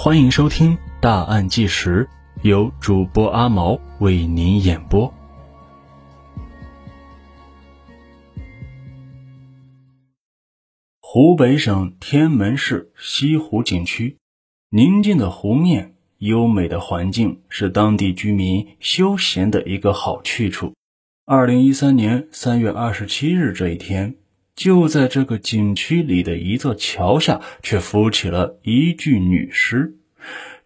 欢迎收听《大案纪实》，由主播阿毛为您演播。湖北省天门市西湖景区，宁静的湖面、优美的环境是当地居民休闲的一个好去处。二零一三年三月二十七日这一天。就在这个景区里的一座桥下，却浮起了一具女尸。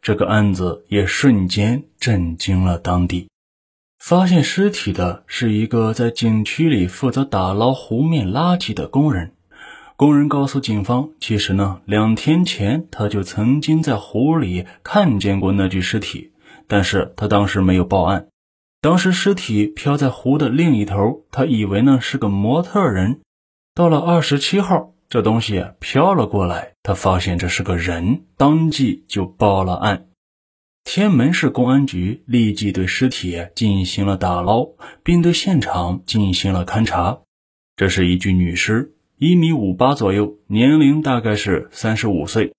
这个案子也瞬间震惊了当地。发现尸体的是一个在景区里负责打捞湖面垃圾的工人。工人告诉警方，其实呢，两天前他就曾经在湖里看见过那具尸体，但是他当时没有报案。当时尸体漂在湖的另一头，他以为呢是个模特人。到了二十七号，这东西飘了过来，他发现这是个人，当即就报了案。天门市公安局立即对尸体进行了打捞，并对现场进行了勘查。这是一具女尸，一米五八左右，年龄大概是三十五岁。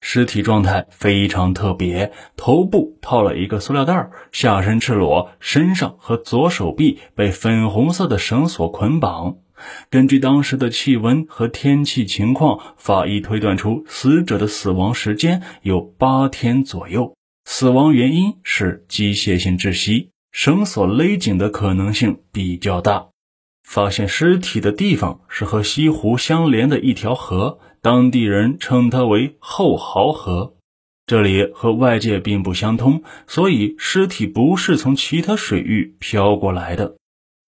尸体状态非常特别，头部套了一个塑料袋，下身赤裸，身上和左手臂被粉红色的绳索捆绑。根据当时的气温和天气情况，法医推断出死者的死亡时间有八天左右，死亡原因是机械性窒息，绳索勒紧的可能性比较大。发现尸体的地方是和西湖相连的一条河，当地人称它为后濠河。这里和外界并不相通，所以尸体不是从其他水域漂过来的。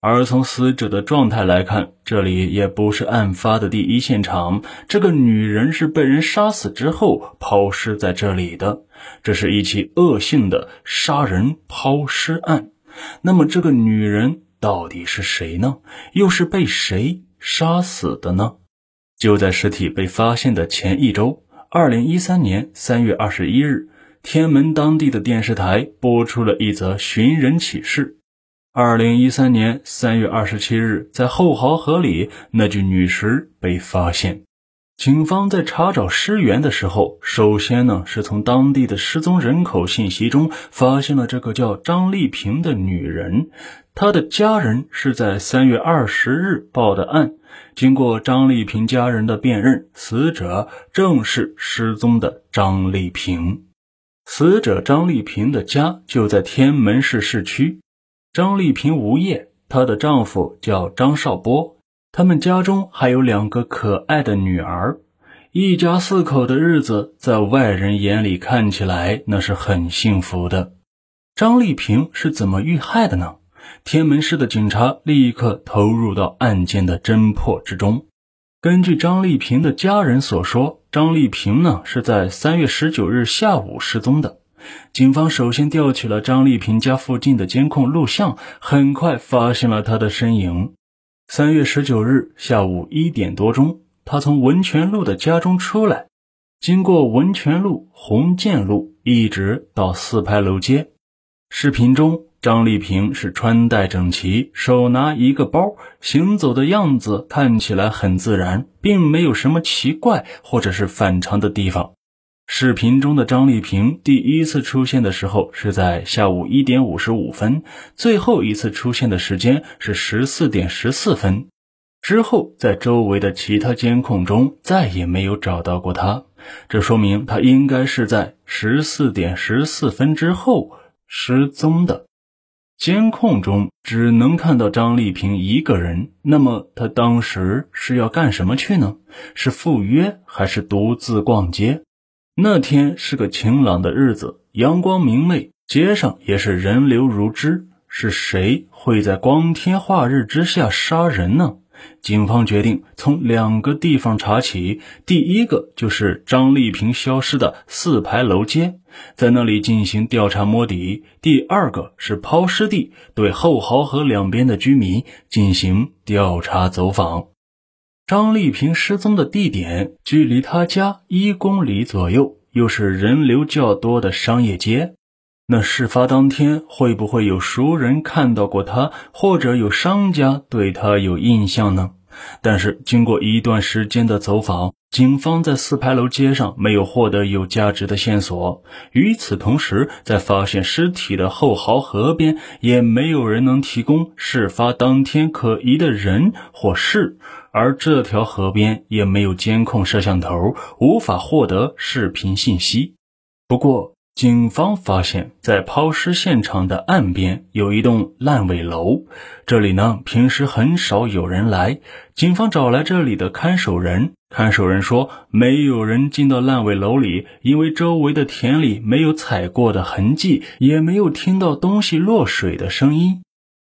而从死者的状态来看，这里也不是案发的第一现场。这个女人是被人杀死之后抛尸在这里的，这是一起恶性的杀人抛尸案。那么，这个女人到底是谁呢？又是被谁杀死的呢？就在尸体被发现的前一周，二零一三年三月二十一日，天门当地的电视台播出了一则寻人启事。二零一三年三月二十七日，在后壕河里，那具女尸被发现。警方在查找尸源的时候，首先呢是从当地的失踪人口信息中发现了这个叫张丽萍的女人。她的家人是在三月二十日报的案。经过张丽萍家人的辨认，死者正是失踪的张丽萍。死者张丽萍的家就在天门市市区。张丽萍无业，她的丈夫叫张少波，他们家中还有两个可爱的女儿，一家四口的日子在外人眼里看起来那是很幸福的。张丽萍是怎么遇害的呢？天门市的警察立刻投入到案件的侦破之中。根据张丽萍的家人所说，张丽萍呢是在三月十九日下午失踪的。警方首先调取了张丽萍家附近的监控录像，很快发现了她的身影。三月十九日下午一点多钟，他从文泉路的家中出来，经过文泉路、红建路，一直到四牌楼街。视频中，张丽萍是穿戴整齐，手拿一个包，行走的样子看起来很自然，并没有什么奇怪或者是反常的地方。视频中的张丽萍第一次出现的时候是在下午一点五十五分，最后一次出现的时间是十四点十四分。之后，在周围的其他监控中再也没有找到过她，这说明她应该是在十四点十四分之后失踪的。监控中只能看到张丽萍一个人，那么她当时是要干什么去呢？是赴约还是独自逛街？那天是个晴朗的日子，阳光明媚，街上也是人流如织。是谁会在光天化日之下杀人呢？警方决定从两个地方查起。第一个就是张丽萍消失的四牌楼街，在那里进行调查摸底。第二个是抛尸地，对后濠河两边的居民进行调查走访。张丽萍失踪的地点距离她家一公里左右，又是人流较多的商业街。那事发当天会不会有熟人看到过她，或者有商家对她有印象呢？但是经过一段时间的走访，警方在四牌楼街上没有获得有价值的线索。与此同时，在发现尸体的后壕河边，也没有人能提供事发当天可疑的人或事，而这条河边也没有监控摄像头，无法获得视频信息。不过，警方发现，在抛尸现场的岸边有一栋烂尾楼，这里呢平时很少有人来。警方找来这里的看守人，看守人说没有人进到烂尾楼里，因为周围的田里没有踩过的痕迹，也没有听到东西落水的声音。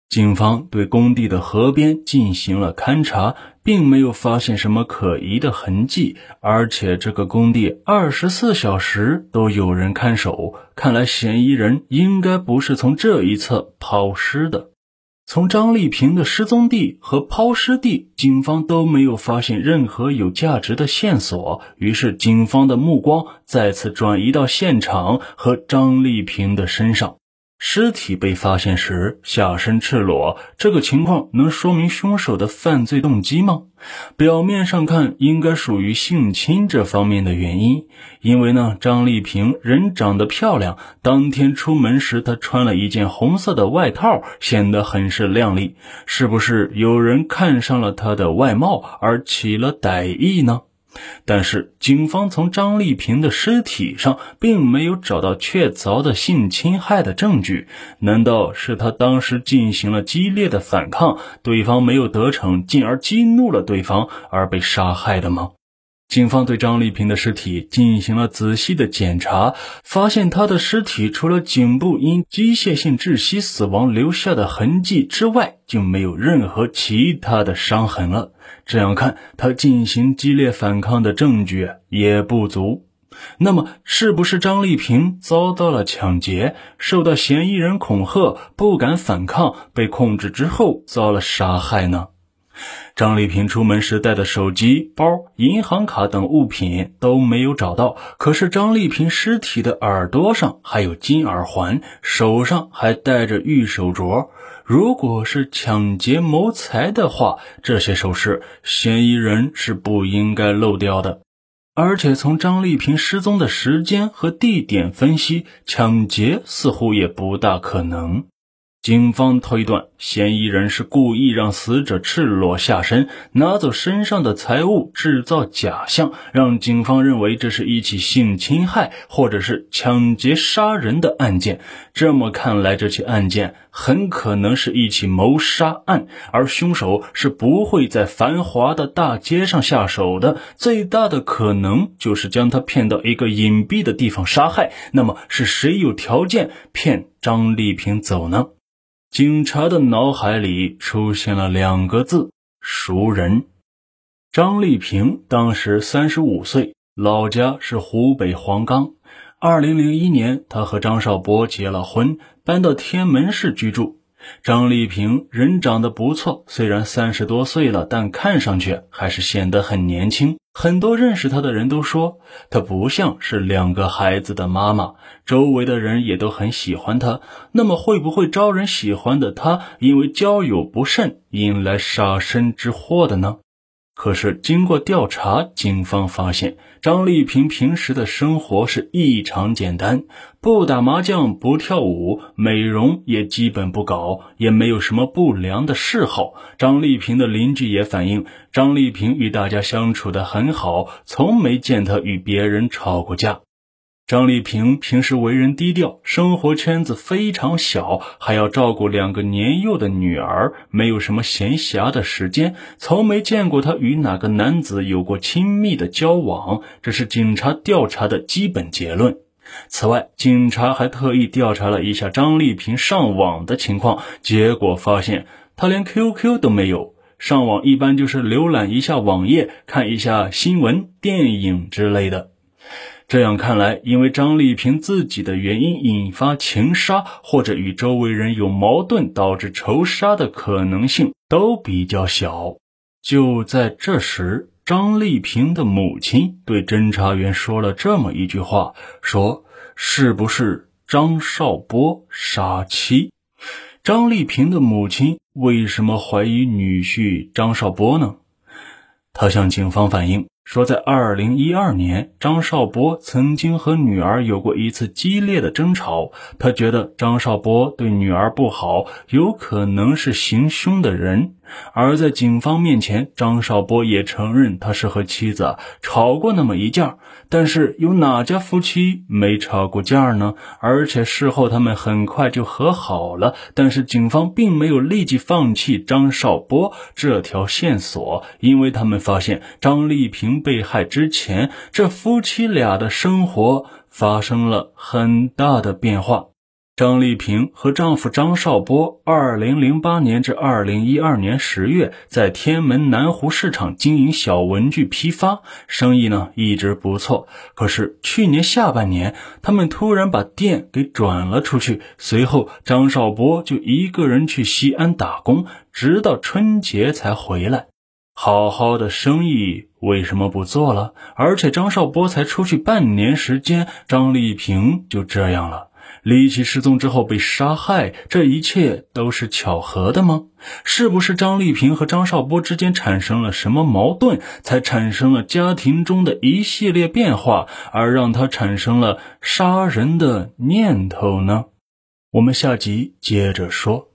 警方对工地的河边进行了勘查，并没有发现什么可疑的痕迹，而且这个工地二十四小时都有人看守，看来嫌疑人应该不是从这一侧抛尸的。从张丽萍的失踪地和抛尸地，警方都没有发现任何有价值的线索，于是警方的目光再次转移到现场和张丽萍的身上。尸体被发现时下身赤裸，这个情况能说明凶手的犯罪动机吗？表面上看，应该属于性侵这方面的原因。因为呢，张丽萍人长得漂亮，当天出门时她穿了一件红色的外套，显得很是靓丽。是不是有人看上了她的外貌而起了歹意呢？但是，警方从张丽萍的尸体上并没有找到确凿的性侵害的证据。难道是他当时进行了激烈的反抗，对方没有得逞，进而激怒了对方而被杀害的吗？警方对张丽萍的尸体进行了仔细的检查，发现她的尸体除了颈部因机械性窒息死亡留下的痕迹之外，就没有任何其他的伤痕了。这样看，她进行激烈反抗的证据也不足。那么，是不是张丽萍遭到了抢劫，受到嫌疑人恐吓，不敢反抗，被控制之后遭了杀害呢？张丽萍出门时带的手机、包、银行卡等物品都没有找到，可是张丽萍尸体的耳朵上还有金耳环，手上还戴着玉手镯。如果是抢劫谋财的话，这些首饰嫌疑人是不应该漏掉的。而且从张丽萍失踪的时间和地点分析，抢劫似乎也不大可能。警方推断，嫌疑人是故意让死者赤裸下身，拿走身上的财物，制造假象，让警方认为这是一起性侵害或者是抢劫杀人的案件。这么看来，这起案件很可能是一起谋杀案，而凶手是不会在繁华的大街上下手的。最大的可能就是将他骗到一个隐蔽的地方杀害。那么，是谁有条件骗张丽萍走呢？警察的脑海里出现了两个字：熟人。张丽萍当时三十五岁，老家是湖北黄冈。二零零一年，她和张少波结了婚，搬到天门市居住。张丽萍人长得不错，虽然三十多岁了，但看上去还是显得很年轻。很多认识她的人都说，她不像是两个孩子的妈妈。周围的人也都很喜欢她。那么，会不会招人喜欢的她，因为交友不慎，引来杀身之祸的呢？可是经过调查，警方发现张丽萍平时的生活是异常简单，不打麻将，不跳舞，美容也基本不搞，也没有什么不良的嗜好。张丽萍的邻居也反映，张丽萍与大家相处的很好，从没见她与别人吵过架。张丽萍平时为人低调，生活圈子非常小，还要照顾两个年幼的女儿，没有什么闲暇的时间，从没见过她与哪个男子有过亲密的交往，这是警察调查的基本结论。此外，警察还特意调查了一下张丽萍上网的情况，结果发现她连 QQ 都没有，上网一般就是浏览一下网页，看一下新闻、电影之类的。这样看来，因为张丽萍自己的原因引发情杀，或者与周围人有矛盾导致仇杀的可能性都比较小。就在这时，张丽萍的母亲对侦查员说了这么一句话：“说是不是张少波杀妻？”张丽萍的母亲为什么怀疑女婿张少波呢？他向警方反映。说，在二零一二年，张少波曾经和女儿有过一次激烈的争吵。他觉得张少波对女儿不好，有可能是行凶的人。而在警方面前，张少波也承认他是和妻子吵过那么一架。但是有哪家夫妻没吵过架呢？而且事后他们很快就和好了。但是警方并没有立即放弃张少波这条线索，因为他们发现张丽萍被害之前，这夫妻俩的生活发生了很大的变化。张丽萍和丈夫张少波，二零零八年至二零一二年十月，在天门南湖市场经营小文具批发，生意呢一直不错。可是去年下半年，他们突然把店给转了出去，随后张少波就一个人去西安打工，直到春节才回来。好好的生意为什么不做了？而且张少波才出去半年时间，张丽萍就这样了。李琦失踪之后被杀害，这一切都是巧合的吗？是不是张丽萍和张少波之间产生了什么矛盾，才产生了家庭中的一系列变化，而让他产生了杀人的念头呢？我们下集接着说。